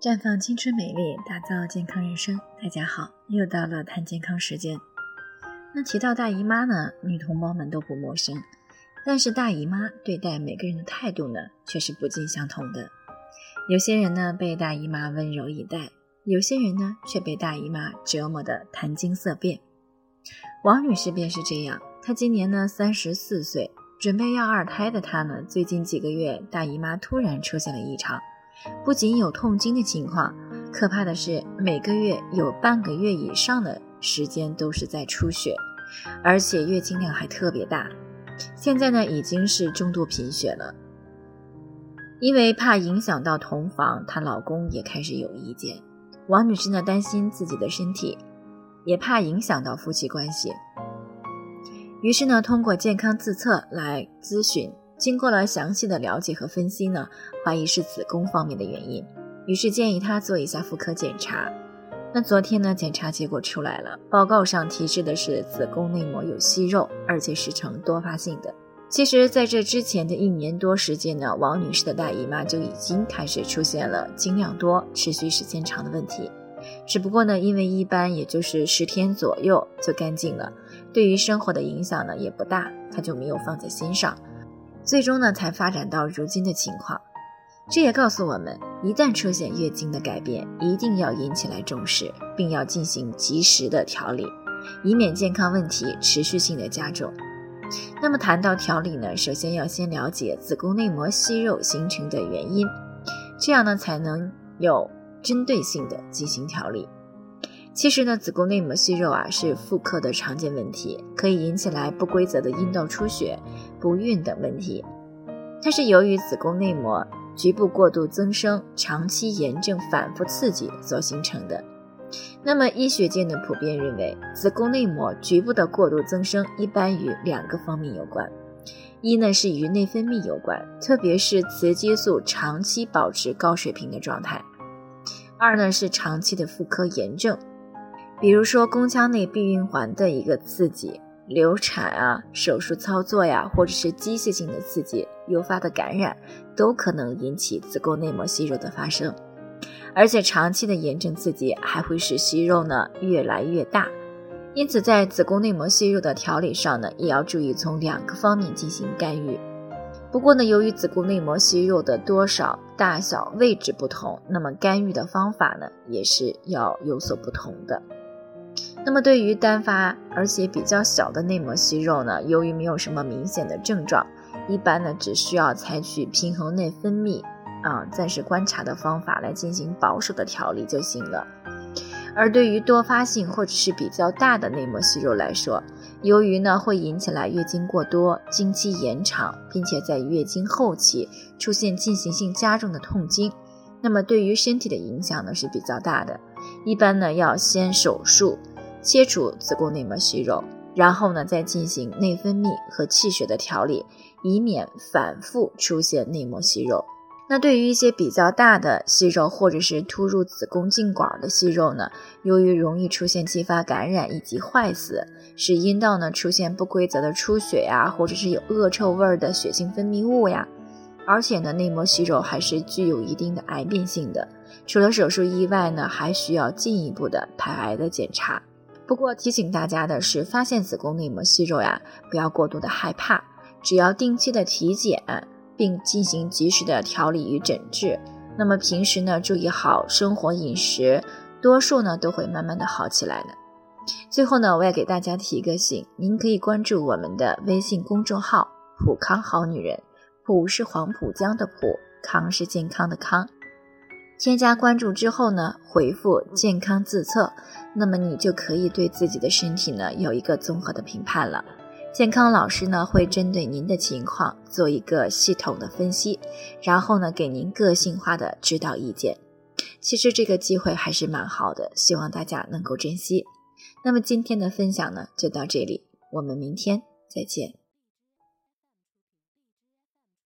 绽放青春美丽，打造健康人生。大家好，又到了谈健康时间。那提到大姨妈呢，女同胞们都不陌生，但是大姨妈对待每个人的态度呢，却是不尽相同的。有些人呢被大姨妈温柔以待，有些人呢却被大姨妈折磨得谈惊色变。王女士便是这样，她今年呢三十四岁，准备要二胎的她呢，最近几个月大姨妈突然出现了异常。不仅有痛经的情况，可怕的是每个月有半个月以上的时间都是在出血，而且月经量还特别大。现在呢已经是中度贫血了。因为怕影响到同房，她老公也开始有意见。王女士呢担心自己的身体，也怕影响到夫妻关系，于是呢通过健康自测来咨询。经过了详细的了解和分析呢，怀疑是子宫方面的原因，于是建议她做一下妇科检查。那昨天呢，检查结果出来了，报告上提示的是子宫内膜有息肉，而且是呈多发性的。其实，在这之前的一年多时间呢，王女士的大姨妈就已经开始出现了经量多、持续时间长的问题。只不过呢，因为一般也就是十天左右就干净了，对于生活的影响呢也不大，她就没有放在心上。最终呢，才发展到如今的情况。这也告诉我们，一旦出现月经的改变，一定要引起来重视，并要进行及时的调理，以免健康问题持续性的加重。那么谈到调理呢，首先要先了解子宫内膜息肉形成的原因，这样呢才能有针对性的进行调理。其实呢，子宫内膜息肉啊是妇科的常见问题，可以引起来不规则的阴道出血、不孕等问题。它是由于子宫内膜局部过度增生、长期炎症反复刺激所形成的。那么医学界呢普遍认为，子宫内膜局部的过度增生一般与两个方面有关：一呢是与内分泌有关，特别是雌激素长期保持高水平的状态；二呢是长期的妇科炎症。比如说宫腔内避孕环的一个刺激、流产啊、手术操作呀，或者是机械性的刺激诱发的感染，都可能引起子宫内膜息肉的发生。而且长期的炎症刺激还会使息肉呢越来越大。因此，在子宫内膜息肉的调理上呢，也要注意从两个方面进行干预。不过呢，由于子宫内膜息肉的多少、大小、位置不同，那么干预的方法呢，也是要有所不同的。那么对于单发而且比较小的内膜息肉呢，由于没有什么明显的症状，一般呢只需要采取平衡内分泌啊暂时观察的方法来进行保守的调理就行了。而对于多发性或者是比较大的内膜息肉来说，由于呢会引起来月经过多、经期延长，并且在月经后期出现进行性加重的痛经，那么对于身体的影响呢是比较大的，一般呢要先手术。切除子宫内膜息肉，然后呢，再进行内分泌和气血的调理，以免反复出现内膜息肉。那对于一些比较大的息肉，或者是突入子宫颈管的息肉呢，由于容易出现继发感染以及坏死，使阴道呢出现不规则的出血呀，或者是有恶臭味的血性分泌物呀，而且呢，内膜息肉还是具有一定的癌变性的，除了手术以外呢，还需要进一步的排癌的检查。不过提醒大家的是，发现子宫内膜息肉呀，不要过度的害怕，只要定期的体检，并进行及时的调理与诊治，那么平时呢注意好生活饮食，多数呢都会慢慢的好起来的。最后呢，我也给大家提个醒，您可以关注我们的微信公众号“普康好女人”，普是黄浦江的普，康是健康的康。添加关注之后呢，回复“健康自测”，那么你就可以对自己的身体呢有一个综合的评判了。健康老师呢会针对您的情况做一个系统的分析，然后呢给您个性化的指导意见。其实这个机会还是蛮好的，希望大家能够珍惜。那么今天的分享呢就到这里，我们明天再见。